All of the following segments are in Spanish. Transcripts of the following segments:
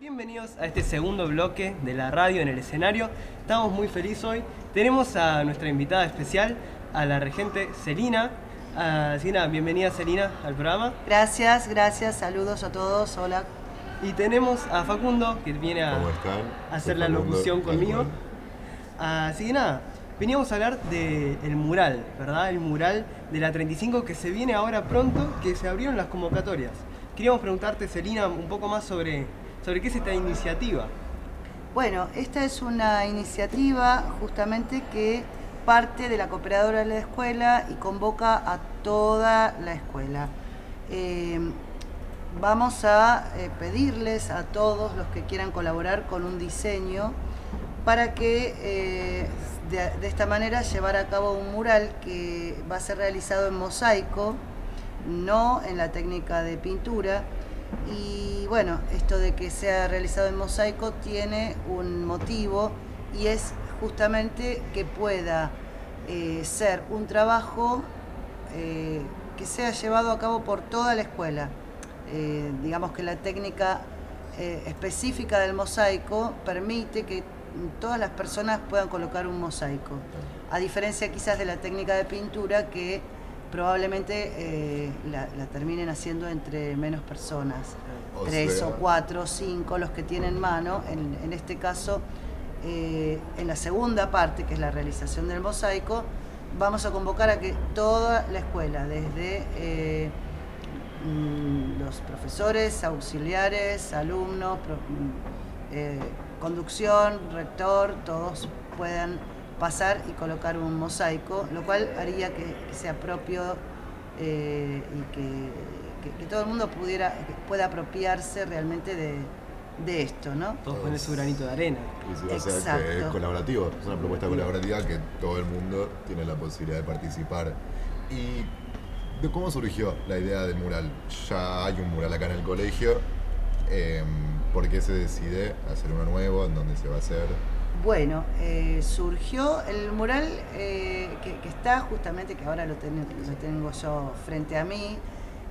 Bienvenidos a este segundo bloque de la radio en el escenario. Estamos muy felices hoy. Tenemos a nuestra invitada especial, a la regente Celina. Así que nada, bienvenida Celina al programa. Gracias, gracias, saludos a todos, hola. Y tenemos a Facundo, que viene a, hacer la locución conmigo. Así que nada, veníamos a hablar del mural, ¿verdad? El mural de la 35 que se viene ahora pronto, que se abrieron las convocatorias. Queríamos preguntarte, Celina, un poco más sobre, sobre qué es esta iniciativa. Bueno, esta es una iniciativa justamente que parte de la cooperadora de la escuela y convoca a toda la escuela. Eh, vamos a eh, pedirles a todos los que quieran colaborar con un diseño para que eh, de, de esta manera llevar a cabo un mural que va a ser realizado en mosaico, no en la técnica de pintura. Y bueno, esto de que sea realizado en mosaico tiene un motivo y es justamente que pueda eh, ser un trabajo eh, que sea llevado a cabo por toda la escuela. Eh, digamos que la técnica específica del mosaico permite que todas las personas puedan colocar un mosaico, a diferencia quizás de la técnica de pintura que probablemente eh, la, la terminen haciendo entre menos personas, O tres sea- o cuatro o cinco los que tienen mano, en, en este caso eh, en la segunda parte, que es la realización del mosaico, vamos a convocar a que toda la escuela, desde eh, mm, los profesores, auxiliares, alumnos, mm, conducción, rector, todos puedan pasar y colocar un mosaico, lo cual haría que, que sea propio eh, y que, que- que todo el mundo pudiera, pueda apropiarse realmente de, de esto, ¿no? Todos ponen su granito de arena. Y si va a ser que es colaborativo, es una propuesta colaborativa que todo el mundo tiene la posibilidad de participar. ¿Y de cómo surgió la idea del mural? Ya hay un mural acá en el colegio. em, ¿Por qué se decide hacer uno nuevo? ¿En dónde se va a hacer? Bueno, eh, surgió el mural eh, que, está justamente, que ahora lo, ten- lo tengo yo frente a mí,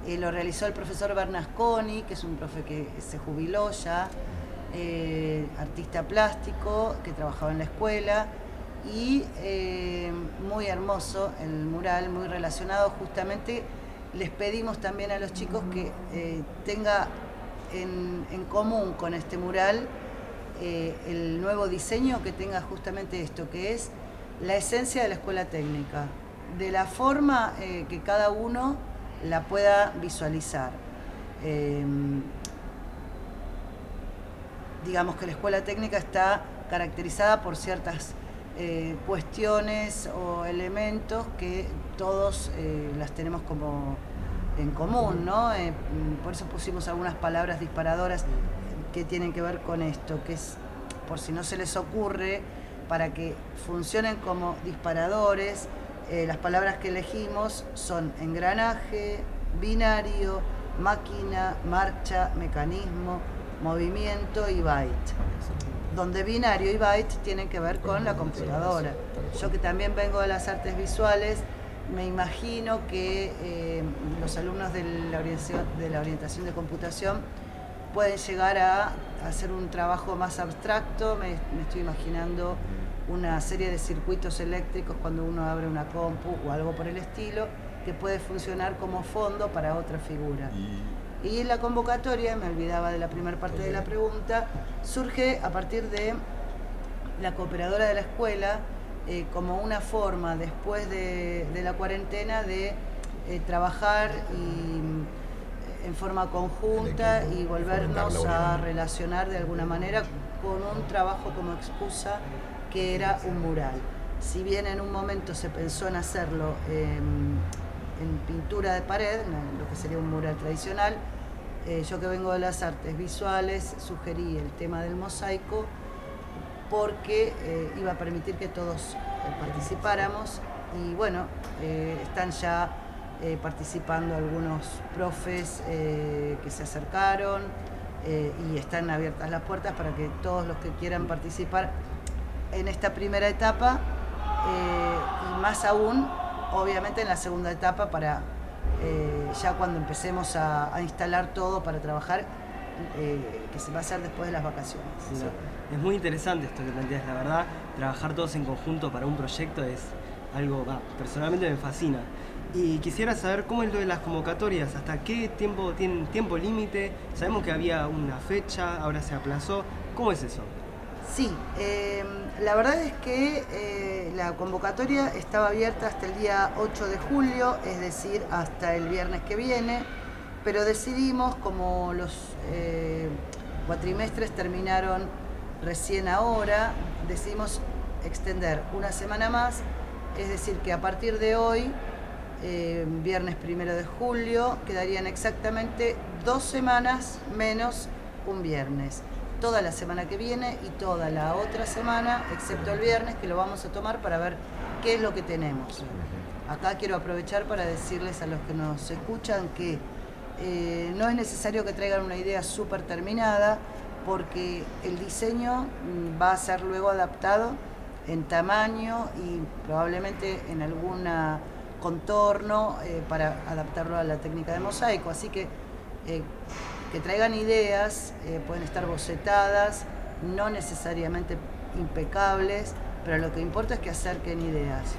eh, lo realizó el profesor Bernasconi, que es un profe que se jubiló ya, artista plástico, que trabajaba en la escuela, y muy hermoso el mural, muy relacionado justamente. Les pedimos también a los chicos que tenga en, común con este mural eh, el nuevo diseño que tenga justamente esto, que es la esencia de la escuela técnica, de la forma eh, que cada uno la pueda visualizar. Eh, digamos que la escuela técnica está caracterizada por ciertas eh, cuestiones o elementos que todos las tenemos como en común, ¿no? Eh, mm, por eso pusimos algunas palabras disparadoras que tienen que ver con esto, que es, por si no se les ocurre, para que funcionen como disparadores, eh, las palabras que elegimos son engranaje, binario, máquina, marcha, mecanismo, movimiento y byte. Donde binario y byte tienen que ver con la computadora. Yo que también vengo de las artes visuales, me imagino que eh, los alumnos de la, orientación, de la orientación de computación pueden llegar a hacer un trabajo más abstracto. Me, me estoy imaginando una serie de circuitos eléctricos cuando uno abre una compu o algo por el estilo, que puede funcionar como fondo para otra figura. Y Y la convocatoria, me olvidaba de la primera parte de la pregunta, surge a partir de la cooperadora de la escuela eh, como una forma después de, de la cuarentena de eh, trabajar y, mm, en forma conjunta y volvernos a relacionar de alguna manera con un trabajo como excusa que era un mural. Si bien en un momento se pensó en hacerlo em, en pintura de pared, en lo que sería un mural tradicional, eh, yo que vengo de las artes visuales sugerí el tema del mosaico porque eh, iba a permitir que todos eh, participáramos. Y bueno, eh, están ya participando algunos profes que se acercaron y están abiertas las puertas para que todos los que quieran participar en esta primera etapa y más aún, obviamente en la segunda etapa para ya cuando empecemos a instalar todo para trabajar eh, que se va a hacer después de las vacaciones. Sí. Es muy interesante esto que planteas, la verdad. Trabajar todos en conjunto para un proyecto es algo, personalmente me fascina. Y quisiera saber cómo es lo de las convocatorias, hasta qué tiempo tienen tiempo límite. Sabemos que había una fecha, ahora se aplazó. ¿Cómo es eso? Sí, eh, la verdad es que eh, la convocatoria estaba abierta hasta el día 8 de julio, es decir, hasta el viernes que viene, pero decidimos, como los eh, cuatrimestres terminaron recién ahora, decidimos extender una semana más, es decir, que a partir de hoy, viernes primero de julio, quedarían exactamente dos semanas menos un viernes toda la semana que viene y toda la otra semana, excepto el viernes, que lo vamos a tomar para ver qué es lo que tenemos. Acá quiero aprovechar para decirles a los que nos escuchan que eh, no es necesario que traigan una idea súper terminada, porque el diseño mm, va a ser luego adaptado en tamaño y probablemente en algún contorno eh, para adaptarlo a la técnica de mosaico. Así que eh, que traigan ideas, pueden estar bocetadas, no necesariamente impecables, pero lo que importa es que acerquen ideas.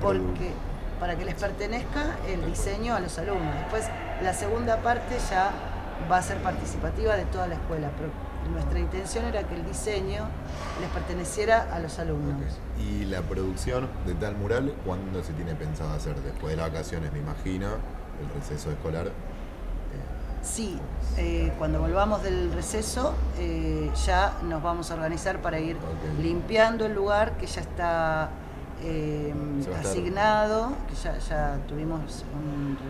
porque para que les pertenezca el diseño a los alumnos. Después, la segunda parte ya va a ser participativa de toda la escuela, pero nuestra intención era que el diseño les perteneciera a los alumnos. ¿Y la producción de tal mural cuándo se tiene pensado hacer? Después de las vacaciones, me imagino, el receso escolar. Sí, eh, cuando volvamos del receso eh, ya nos vamos a organizar para ir limpiando el lugar que ya está eh, asignado, que ya, tuvimos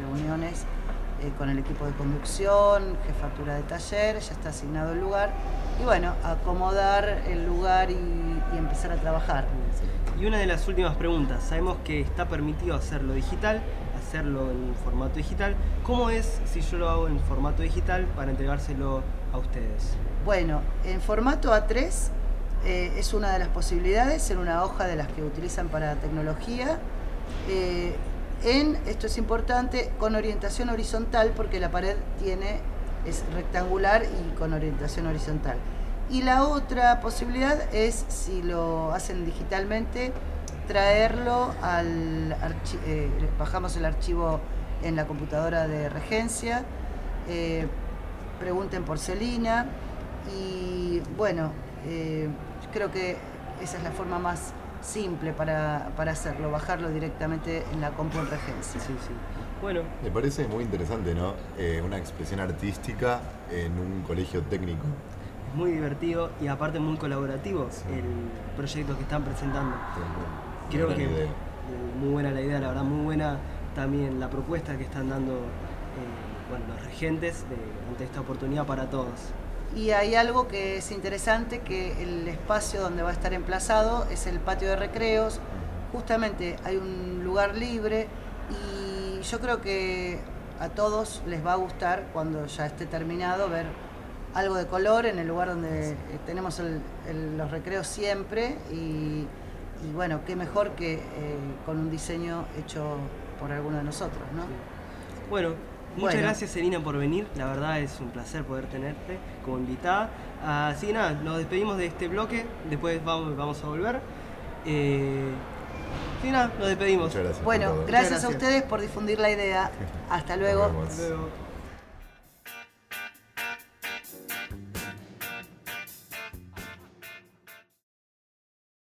reuniones con el equipo de conducción, jefatura de taller, ya está asignado el lugar. Y bueno, acomodar el lugar y, y empezar a trabajar. Y una de las últimas preguntas, sabemos que está permitido hacerlo digital, hacerlo en formato digital. ¿Cómo es si yo lo hago en formato digital para entregárselo a ustedes? Bueno, en formato A3 eh, es una de las posibilidades, en una hoja de las que utilizan para tecnología. Eh, en, esto es importante, con orientación horizontal porque la pared tiene, es rectangular y con orientación horizontal. Y la otra posibilidad es, si lo hacen digitalmente, traerlo al eh, bajamos el archivo en la computadora de regencia, eh, pregunten por Celina y bueno, eh, creo que esa es la forma más simple para, hacerlo, bajarlo directamente en la compu en regencia. Sí, sí. Bueno. Me parece muy interesante, ¿no? una expresión artística en un colegio técnico. Es muy divertido y aparte muy colaborativo el proyecto que están presentando. Creo que muy buena la idea, la verdad, muy buena también la propuesta que están dando eh, los regentes ante esta oportunidad para todos. Y hay algo que es interesante, que el espacio donde va a estar emplazado es el patio de recreos. Justamente hay un lugar libre y yo creo que a todos les va a gustar cuando ya esté terminado ver algo de color en el lugar donde tenemos los recreos siempre y y bueno, qué mejor que eh, con un diseño hecho por alguno de nosotros, ¿no? Bueno, muchas gracias Selina por venir, la verdad es un placer poder tenerte como invitada. Así que nada, nos despedimos de este bloque, después vamos, vamos a volver. Eh, sí, nada, nos despedimos. Muchas gracias bueno, gracias, a ustedes por difundir la idea. Hasta luego. Hasta luego.